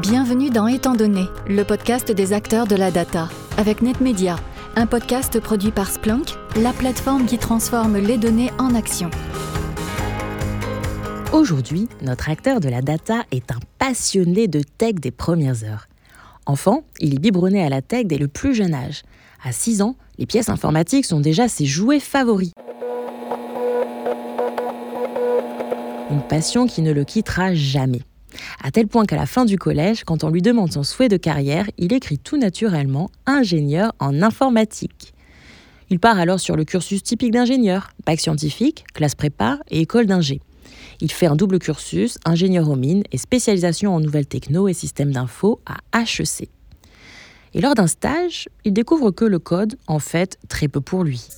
Bienvenue dans Étant donné, le podcast des acteurs de la data, avec NetMedia, un podcast produit par Splunk, la plateforme qui transforme les données en action. Aujourd'hui, notre acteur de la data est un passionné de tech des premières heures. Enfant, il est biberonné à la tech dès le plus jeune âge. À 6 ans, les pièces informatiques sont déjà ses jouets favoris. Une passion qui ne le quittera jamais. À tel point qu'à la fin du collège, quand on lui demande son souhait de carrière, il écrit tout naturellement ingénieur en informatique. Il part alors sur le cursus typique d'ingénieur, bac scientifique, classe prépa et école d'ingé. Il fait un double cursus, ingénieur aux mines et spécialisation en nouvelles techno et systèmes d'info à HEC. Et lors d'un stage, il découvre que le code, en fait, très peu pour lui.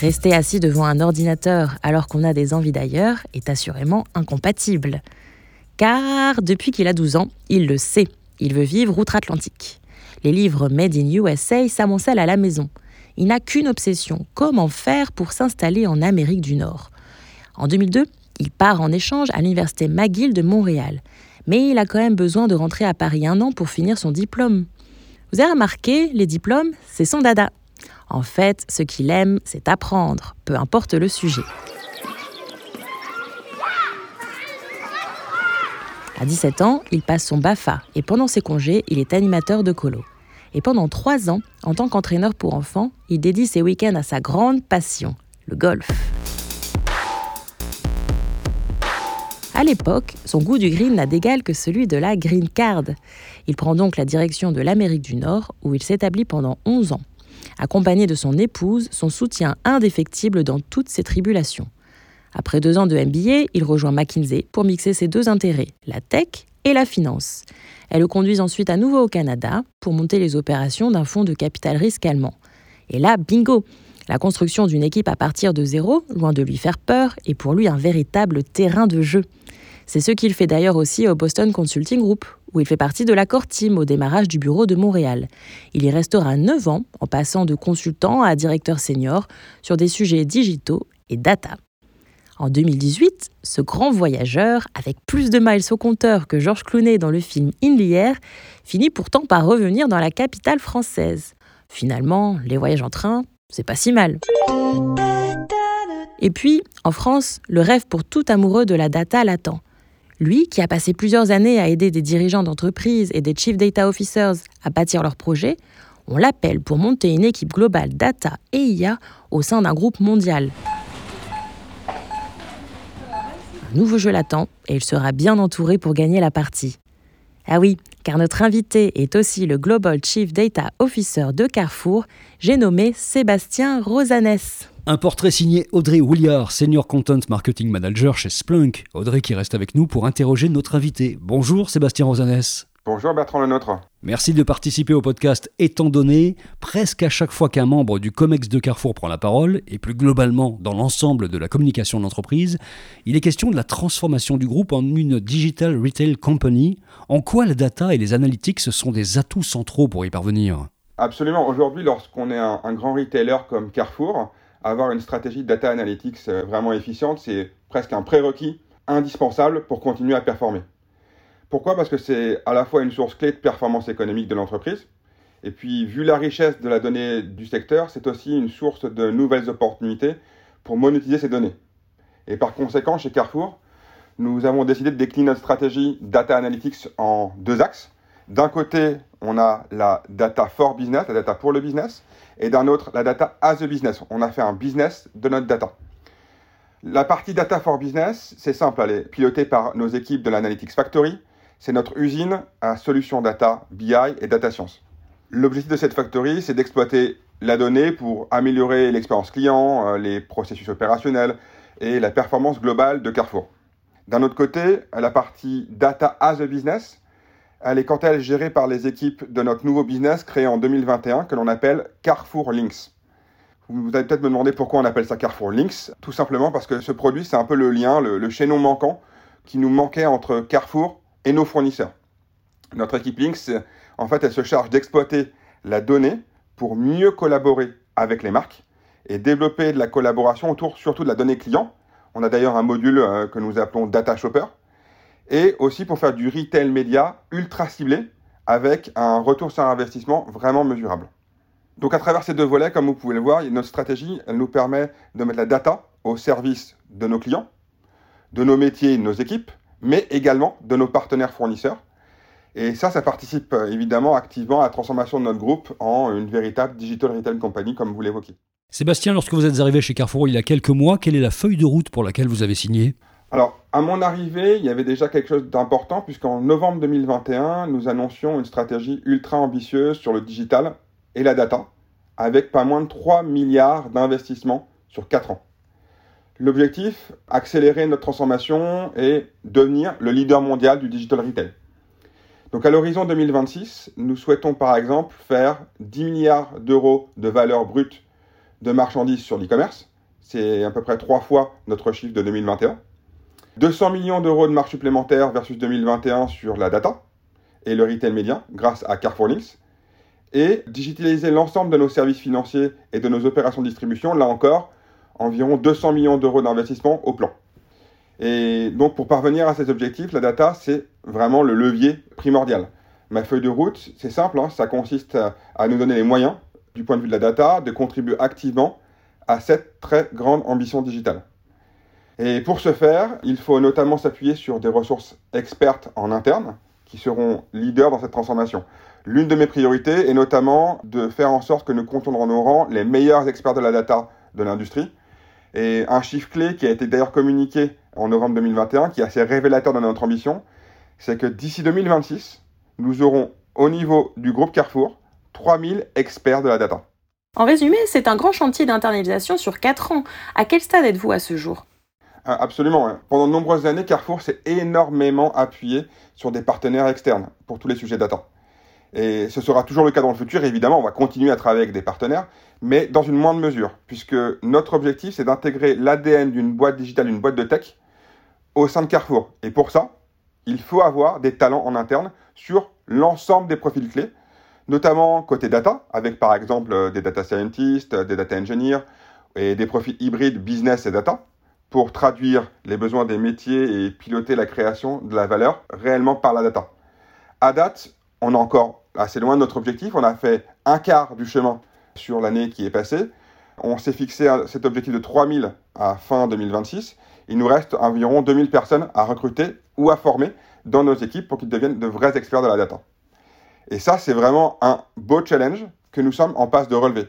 Rester assis devant un ordinateur alors qu'on a des envies d'ailleurs est assurément incompatible. Car depuis qu'il a 12 ans, il le sait, il veut vivre outre-Atlantique. Les livres Made in USA s'amoncellent à la maison. Il n'a qu'une obsession, comment faire pour s'installer en Amérique du Nord. En 2002, il part en échange à l'université McGill de Montréal. Mais il a quand même besoin de rentrer à Paris un an pour finir son diplôme. Vous avez remarqué, les diplômes, c'est son dada. En fait, ce qu'il aime, c'est apprendre, peu importe le sujet. À 17 ans, il passe son BAFA et pendant ses congés, il est animateur de colo. Et pendant trois ans, en tant qu'entraîneur pour enfants, il dédie ses week-ends à sa grande passion, le golf. À l'époque, son goût du green n'a d'égal que celui de la green card. Il prend donc la direction de l'Amérique du Nord, où il s'établit pendant 11 ans accompagné de son épouse, son soutien indéfectible dans toutes ses tribulations. Après deux ans de MBA, il rejoint McKinsey pour mixer ses deux intérêts, la tech et la finance. Elle le conduit ensuite à nouveau au Canada pour monter les opérations d'un fonds de capital risque allemand. Et là, bingo La construction d'une équipe à partir de zéro, loin de lui faire peur, est pour lui un véritable terrain de jeu. C'est ce qu'il fait d'ailleurs aussi au Boston Consulting Group, où il fait partie de la core team au démarrage du bureau de Montréal. Il y restera 9 ans en passant de consultant à directeur senior sur des sujets digitaux et data. En 2018, ce grand voyageur, avec plus de miles au compteur que Georges Clooney dans le film In the Air, finit pourtant par revenir dans la capitale française. Finalement, les voyages en train, c'est pas si mal. Et puis, en France, le rêve pour tout amoureux de la data l'attend. Lui, qui a passé plusieurs années à aider des dirigeants d'entreprises et des Chief Data Officers à bâtir leurs projets, on l'appelle pour monter une équipe globale data et IA au sein d'un groupe mondial. Un nouveau jeu l'attend et il sera bien entouré pour gagner la partie. Ah oui, car notre invité est aussi le Global Chief Data Officer de Carrefour, j'ai nommé Sébastien Rosanès. Un portrait signé Audrey Williard, Senior Content Marketing Manager chez Splunk. Audrey qui reste avec nous pour interroger notre invité. Bonjour Sébastien Rosanès. Bonjour Bertrand Lenôtre. Merci de participer au podcast Étant donné, presque à chaque fois qu'un membre du COMEX de Carrefour prend la parole, et plus globalement dans l'ensemble de la communication de l'entreprise, il est question de la transformation du groupe en une Digital Retail Company. En quoi la data et les analytics sont des atouts centraux pour y parvenir? Absolument. Aujourd'hui, lorsqu'on est un, un grand retailer comme Carrefour, avoir une stratégie de data analytics euh, vraiment efficiente, c'est presque un prérequis indispensable pour continuer à performer. Pourquoi? Parce que c'est à la fois une source clé de performance économique de l'entreprise, et puis vu la richesse de la donnée du secteur, c'est aussi une source de nouvelles opportunités pour monétiser ces données. Et par conséquent, chez Carrefour, nous avons décidé de décliner notre stratégie data analytics en deux axes. D'un côté, on a la data for business, la data pour le business, et d'un autre, la data as a business. On a fait un business de notre data. La partie data for business, c'est simple, elle est pilotée par nos équipes de l'Analytics Factory. C'est notre usine à solutions data, BI et data science. L'objectif de cette factory, c'est d'exploiter la donnée pour améliorer l'expérience client, euh, les processus opérationnels et la performance globale de Carrefour. D'un autre côté, la partie data as a business, elle est quant à elle gérée par les équipes de notre nouveau business créé en 2021 que l'on appelle Carrefour Links. Vous allez peut-être me demander pourquoi on appelle ça Carrefour Links. Tout simplement parce que ce produit, c'est un peu le lien, le, chaînon manquant qui nous manquait entre Carrefour et nos fournisseurs. Notre équipe Links, en fait, elle se charge d'exploiter la donnée pour mieux collaborer avec les marques et développer de la collaboration autour surtout de la donnée client. On a d'ailleurs un module euh, que nous appelons Data Shopper et aussi pour faire du retail média ultra ciblé avec un retour sur investissement vraiment mesurable. Donc à travers ces deux volets, comme vous pouvez le voir, notre stratégie, elle nous permet de mettre la data au service de nos clients, de nos métiers, de nos équipes, mais également de nos partenaires fournisseurs. Et ça, ça participe euh, évidemment activement à la transformation de notre groupe en une véritable digital retail company, comme vous l'évoquez. Sébastien, lorsque vous êtes arrivé chez Carrefour il y a quelques mois, quelle est la feuille de route pour laquelle vous avez signé? Alors, à mon arrivée, il y avait déjà quelque chose d'important, puisqu'en novembre 2021, nous annoncions une stratégie ultra ambitieuse sur le digital et la data, avec pas moins de 3 milliards d'investissements sur 4 ans. L'objectif, accélérer notre transformation et devenir le leader mondial du digital retail. Donc à l'horizon 2026, nous souhaitons par exemple faire 10 milliards d'euros de valeur brute de marchandises sur l'e-commerce. C'est à peu près trois fois notre chiffre de 2021. 200 millions d'euros de marge supplémentaires versus 2021 sur la data et le retail média grâce à Carrefour Links. Et digitaliser l'ensemble de nos services financiers et de nos opérations de distribution, là encore, environ 200 millions d'euros d'investissement au plan. Et donc pour parvenir à ces objectifs, la data, c'est vraiment le levier primordial. Ma feuille de route, c'est simple, hein, ça consiste à nous donner les moyens, du point de vue de la data, de contribuer activement à cette très grande ambition digitale. Et pour ce faire, il faut notamment s'appuyer sur des ressources expertes en interne qui seront leaders dans cette transformation. L'une de mes priorités est notamment de faire en sorte que nous comptons dans nos rangs les meilleurs experts de la data de l'industrie. Et un chiffre clé qui a été d'ailleurs communiqué en novembre 2021, qui est assez révélateur de notre ambition, c'est que d'ici 2026, nous aurons au niveau du groupe Carrefour 3000 experts de la data. En résumé, c'est un grand chantier d'internalisation sur 4 ans. À quel stade êtes-vous à ce jour? Ah, absolument. Pendant de nombreuses années, Carrefour s'est énormément appuyé sur des partenaires externes pour tous les sujets data. Et ce sera toujours le cas dans le futur. Évidemment, on va continuer à travailler avec des partenaires, mais dans une moindre mesure, puisque notre objectif, c'est d'intégrer l'ADN d'une boîte digitale, d'une boîte de tech, au sein de Carrefour. Et pour ça, il faut avoir des talents en interne sur l'ensemble des profils clés, notamment côté data, avec par exemple des data scientists, des data engineers et des profils hybrides business et data pour traduire les besoins des métiers et piloter la création de la valeur réellement par la data. À date, on est encore assez loin de notre objectif. On a fait un quart du chemin sur l'année qui est passée. On s'est fixé cet objectif de 3000 à fin 2026. Il nous reste environ 2000 personnes à recruter ou à former dans nos équipes pour qu'ils deviennent de vrais experts de la data. Et ça, c'est vraiment un beau challenge que nous sommes en passe de relever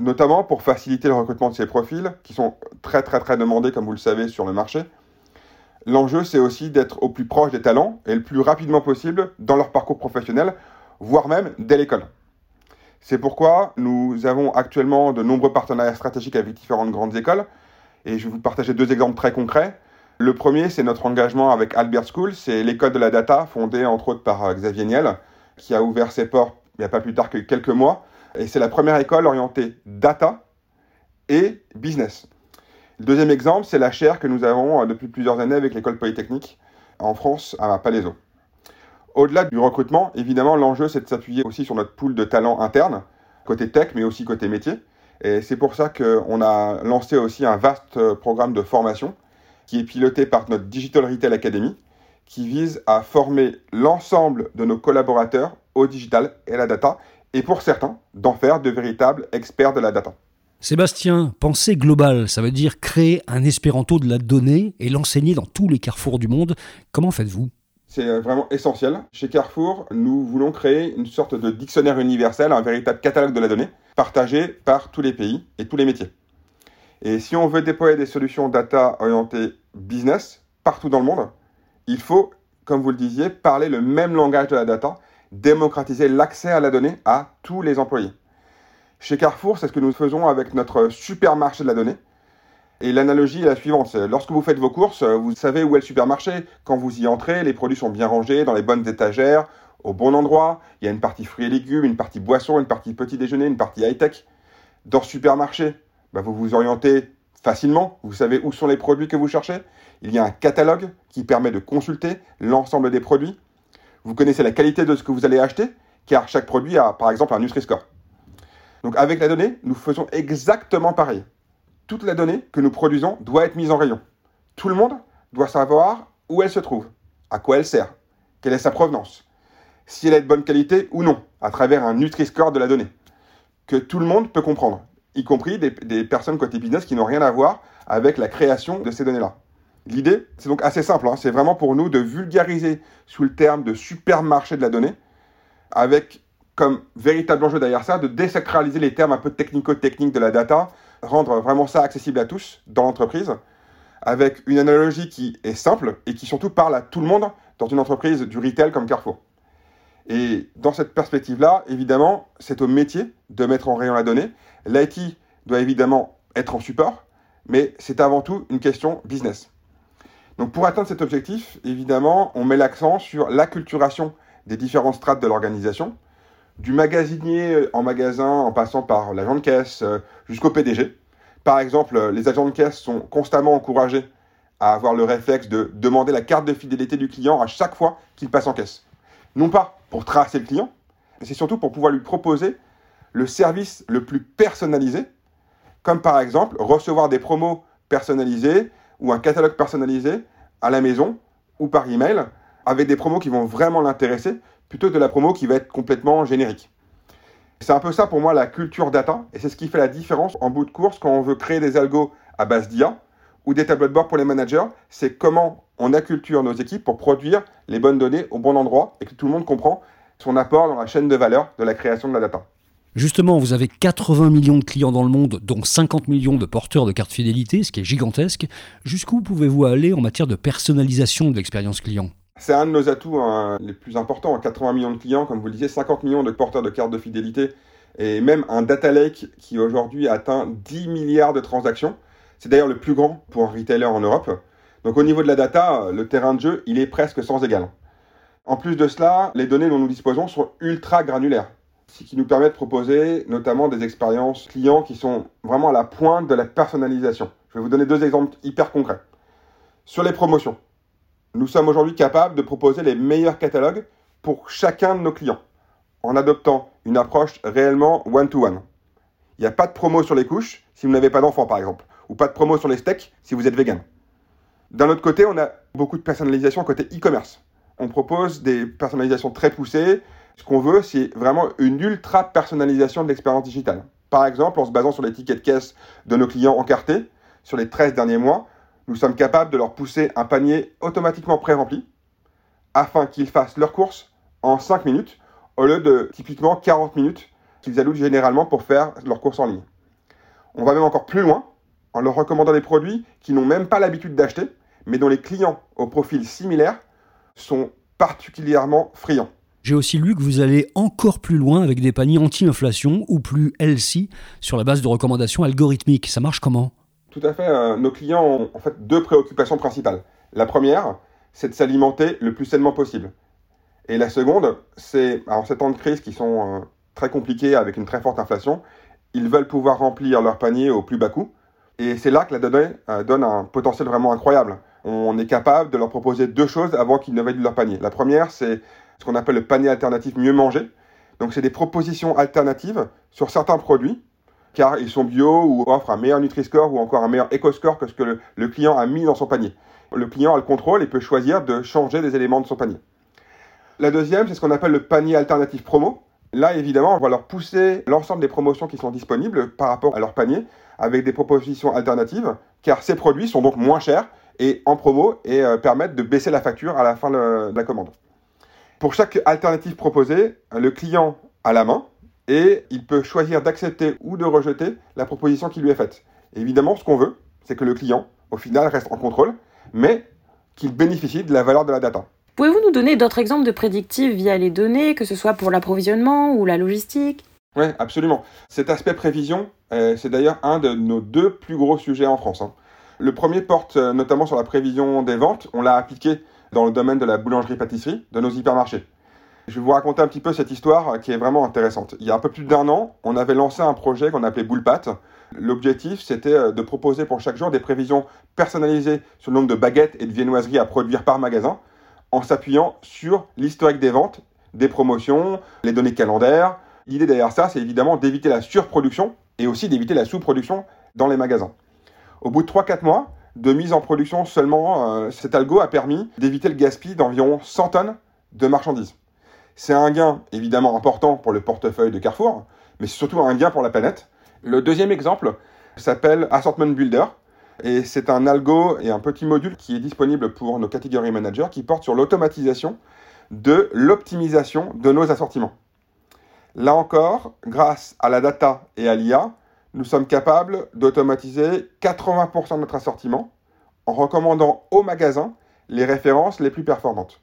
notamment pour faciliter le recrutement de ces profils, qui sont très très très demandés, comme vous le savez, sur le marché. L'enjeu, c'est aussi d'être au plus proche des talents et le plus rapidement possible dans leur parcours professionnel, voire même dès l'école. C'est pourquoi nous avons actuellement de nombreux partenariats stratégiques avec différentes grandes écoles, et je vais vous partager deux exemples très concrets. Le premier, c'est notre engagement avec Albert School, c'est l'école de la data fondée entre autres par euh, Xavier Niel, qui a ouvert ses portes il n'y a pas plus tard que quelques mois et c'est la première école orientée data et business. Le deuxième exemple, c'est la chaire que nous avons euh, depuis plusieurs années avec l'école polytechnique en France à Palaiso. Au-delà du recrutement, évidemment, l'enjeu, c'est de s'appuyer aussi sur notre pool de talents internes, côté tech, mais aussi côté métier. Et c'est pour ça qu'on a lancé aussi un vaste euh, programme de formation qui est piloté par notre Digital Retail Academy, qui vise à former l'ensemble de nos collaborateurs au digital et à la data, et pour certains, d'en faire de véritables experts de la data. Sébastien, pensée globale, ça veut dire créer un espéranto de la donnée et l'enseigner dans tous les carrefours du monde. Comment faites-vous? C'est euh, vraiment essentiel. Chez Carrefour, nous voulons créer une sorte de dictionnaire universel, un véritable catalogue de la donnée, partagé par tous les pays et tous les métiers. Et si on veut déployer des solutions data orientées business partout dans le monde, il faut, comme vous le disiez, parler le même langage de la data démocratiser l'accès à la donnée à tous les employés. Chez Carrefour, c'est ce que nous faisons avec notre supermarché de la donnée. Et l'analogie est la suivante. Lorsque vous faites vos courses, vous savez où est le supermarché. Quand vous y entrez, les produits sont bien rangés dans les bonnes étagères, au bon endroit. Il y a une partie fruits et légumes, une partie boissons, une partie petit déjeuner, une partie high-tech. Dans ce supermarché, bah, vous vous orientez facilement. Vous savez où sont les produits que vous cherchez. Il y a un catalogue qui permet de consulter l'ensemble des produits. Vous connaissez la qualité de ce que vous allez acheter, car chaque produit a par exemple un Nutri-Score. Donc avec la donnée, nous faisons exactement pareil. Toute la donnée que nous produisons doit être mise en rayon. Tout le monde doit savoir où elle se trouve, à quoi elle sert, quelle est sa provenance, si elle est de bonne qualité ou non, à travers un Nutri-Score de la donnée, que tout le monde peut comprendre, y compris des, personnes côté business qui n'ont rien à voir avec la création de ces données-là. L'idée, c'est donc assez simple, hein. c'est vraiment pour nous de vulgariser sous le terme de supermarché de la donnée, avec comme véritable enjeu derrière ça de désacraliser les termes un peu technico-techniques de la data, rendre vraiment ça accessible à tous dans l'entreprise, avec une analogie qui est simple et qui surtout parle à tout le monde dans une entreprise du retail comme Carrefour. Et dans cette perspective-là, évidemment, c'est au métier de mettre en rayon la donnée. L'IT doit évidemment être en support, mais c'est avant tout une question business. Donc pour atteindre cet objectif, évidemment, on met l'accent sur l'acculturation des différentes strates de l'organisation, du magasinier en magasin en passant par l'agent de caisse euh, jusqu'au PDG. Par exemple, euh, les agents de caisse sont constamment encouragés à avoir le réflexe de demander la carte de fidélité du client à chaque fois qu'il passe en caisse. Non pas pour tracer le client, mais c'est surtout pour pouvoir lui proposer le service le plus personnalisé, comme par exemple recevoir des promos personnalisés ou un catalogue personnalisé à la maison ou par email avec des promos qui vont vraiment l'intéresser plutôt que de la promo qui va être complètement générique. C'est un peu ça pour moi la culture data, et c'est ce qui fait la différence en bout de course quand on veut créer des algos à base d'IA ou des tableaux de bord pour les managers, c'est comment on acculture nos équipes pour produire les bonnes données au bon endroit et que tout le monde comprend son apport dans la chaîne de valeur de la création de la data. Justement, vous avez 80 millions de clients dans le monde, dont 50 millions de porteurs de cartes fidélité, ce qui est gigantesque. Jusqu'où pouvez-vous aller en matière de personnalisation de l'expérience client? C'est un de nos atouts hein, les plus importants. 80 millions de clients, comme vous le disiez, 50 millions de porteurs de cartes de fidélité et même un data lake qui aujourd'hui atteint 10 milliards de transactions. C'est d'ailleurs le plus grand pour un retailer en Europe. Donc au niveau de la data, le terrain de jeu, il est presque sans égal. En plus de cela, les données dont nous disposons sont ultra granulaires, ce qui nous permet de proposer notamment des expériences clients qui sont vraiment à la pointe de la personnalisation. Je vais vous donner deux exemples hyper concrets. Sur les promotions, nous sommes aujourd'hui capables de proposer les meilleurs catalogues pour chacun de nos clients, en adoptant une approche réellement one-to-one. Il n'y a pas de promo sur les couches si vous n'avez pas d'enfant, par exemple, ou pas de promo sur les steaks si vous êtes vegan. D'un autre côté, on a beaucoup de personnalisation côté e-commerce. On propose des personnalisations très poussées. Ce qu'on veut, c'est vraiment une ultra personnalisation de l'expérience digitale. Par exemple, en se basant sur les tickets de caisse de nos clients encartés sur les 13 derniers mois, nous sommes capables de leur pousser un panier automatiquement pré-rempli afin qu'ils fassent leurs courses en 5 minutes au lieu de typiquement 40 minutes qu'ils allouent généralement pour faire leurs courses en ligne. On va même encore plus loin en leur recommandant des produits qu'ils n'ont même pas l'habitude d'acheter, mais dont les clients au profil similaire sont particulièrement friands. J'ai aussi lu que vous allez encore plus loin avec des paniers anti-inflation ou plus LC sur la base de recommandations algorithmiques. Ça marche comment? Tout à fait. Euh, nos clients ont en fait deux préoccupations principales. La première, c'est de s'alimenter le plus sainement possible. Et la seconde, c'est, en ces temps de crise qui sont euh, très compliqués avec une très forte inflation, ils veulent pouvoir remplir leur panier au plus bas coût. Et c'est là que la donnée euh, donne un potentiel vraiment incroyable. On est capable de leur proposer deux choses avant qu'ils ne valident leur panier. La première, c'est ce qu'on appelle le panier alternatif mieux manger. Donc, c'est des propositions alternatives sur certains produits car ils sont bio ou offrent un meilleur Nutri-Score ou encore un meilleur Eco-Score que ce que le, client a mis dans son panier. Le client a le contrôle et peut choisir de changer des éléments de son panier. La deuxième, c'est ce qu'on appelle le panier alternatif promo. Là, évidemment, on va leur pousser l'ensemble des promotions qui sont disponibles par rapport à leur panier avec des propositions alternatives, car ces produits sont donc moins chers et en promo et euh, permettent de baisser la facture à la fin de la commande. Pour chaque alternative proposée, le client a la main, et il peut choisir d'accepter ou de rejeter la proposition qui lui est faite. évidemment, ce qu'on veut, c'est que le client, au final, reste en contrôle, mais qu'il bénéficie de la valeur de la data. Pouvez-vous nous donner d'autres exemples de prédictifs via les données, que ce soit pour l'approvisionnement ou la logistique? Oui, absolument. Cet aspect prévision, euh, c'est d'ailleurs un de nos deux plus gros sujets en France. Hein. Le premier porte euh, notamment sur la prévision des ventes. On l'a appliqué dans le domaine de la boulangerie-pâtisserie de nos hypermarchés. Je vais vous raconter un petit peu cette histoire qui est vraiment intéressante. Il y a un peu plus d'un an, on avait lancé un projet qu'on appelait Boulpat. L'objectif, c'était euh, de proposer pour chaque jour des prévisions personnalisées sur le nombre de baguettes et de viennoiseries à produire par magasin, en s'appuyant sur l'historique des ventes, des promotions, les données calendaires. L'idée derrière ça, c'est évidemment d'éviter la surproduction et aussi d'éviter la sous-production dans les magasins. Au bout de 3-4 mois, de mise en production seulement, euh, cet algo a permis d'éviter le gaspillage d'environ 100 tonnes de marchandises. C'est un gain évidemment important pour le portefeuille de Carrefour, mais c'est surtout un gain pour la planète. Le deuxième exemple s'appelle Assortment Builder. Et c'est un algo et un petit module qui est disponible pour nos catégories managers qui porte sur l'automatisation de l'optimisation de nos assortiments. Là encore, grâce à la data et à l'IA, nous sommes capables d'automatiser 80% de notre assortiment en recommandant au magasin les références les plus performantes.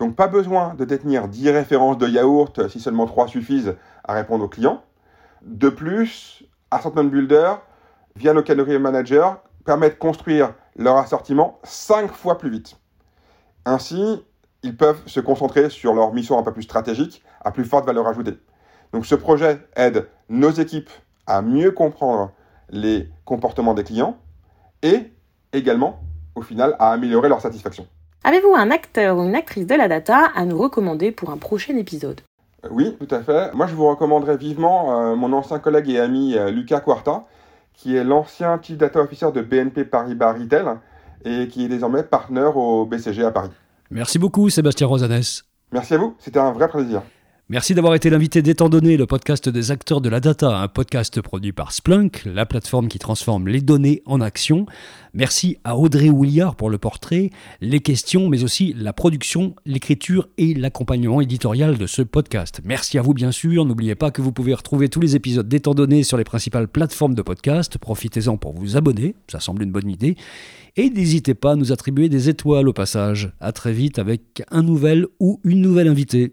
Donc pas besoin de détenir 10 références de yaourt si seulement 3 suffisent à répondre aux clients. De plus, Assortment Builder, via nos catégories managers, permet de construire leur assortiment 5 fois plus vite. Ainsi, ils peuvent se concentrer sur leur mission un peu plus stratégique, à plus forte valeur ajoutée. Donc ce projet aide nos équipes à mieux comprendre les comportements des clients et également, au final, à améliorer leur satisfaction. Avez-vous un acteur ou une actrice de la data à nous recommander pour un prochain épisode? Euh, Oui, tout à fait. Moi, je vous recommanderais vivement euh, mon ancien collègue et ami euh, Lucas Quarta, qui est l'ancien Chief Data Officer de BNP Paribas Retail et qui est désormais partenaire au BCG à Paris. Merci beaucoup, Sébastien Rosanès. Merci à vous, c'était un vrai plaisir. Merci d'avoir été l'invité d'Étant donné, le podcast des acteurs de la data, un podcast produit par Splunk, la plateforme qui transforme les données en action. Merci à Audrey Ouliard pour le portrait, les questions, mais aussi la production, l'écriture et l'accompagnement éditorial de ce podcast. Merci à vous bien sûr, n'oubliez pas que vous pouvez retrouver tous les épisodes d'Étant donné sur les principales plateformes de podcast, profitez-en pour vous abonner, ça semble une bonne idée, et n'hésitez pas à nous attribuer des étoiles au passage. À très vite avec un nouvel ou une nouvelle invitée.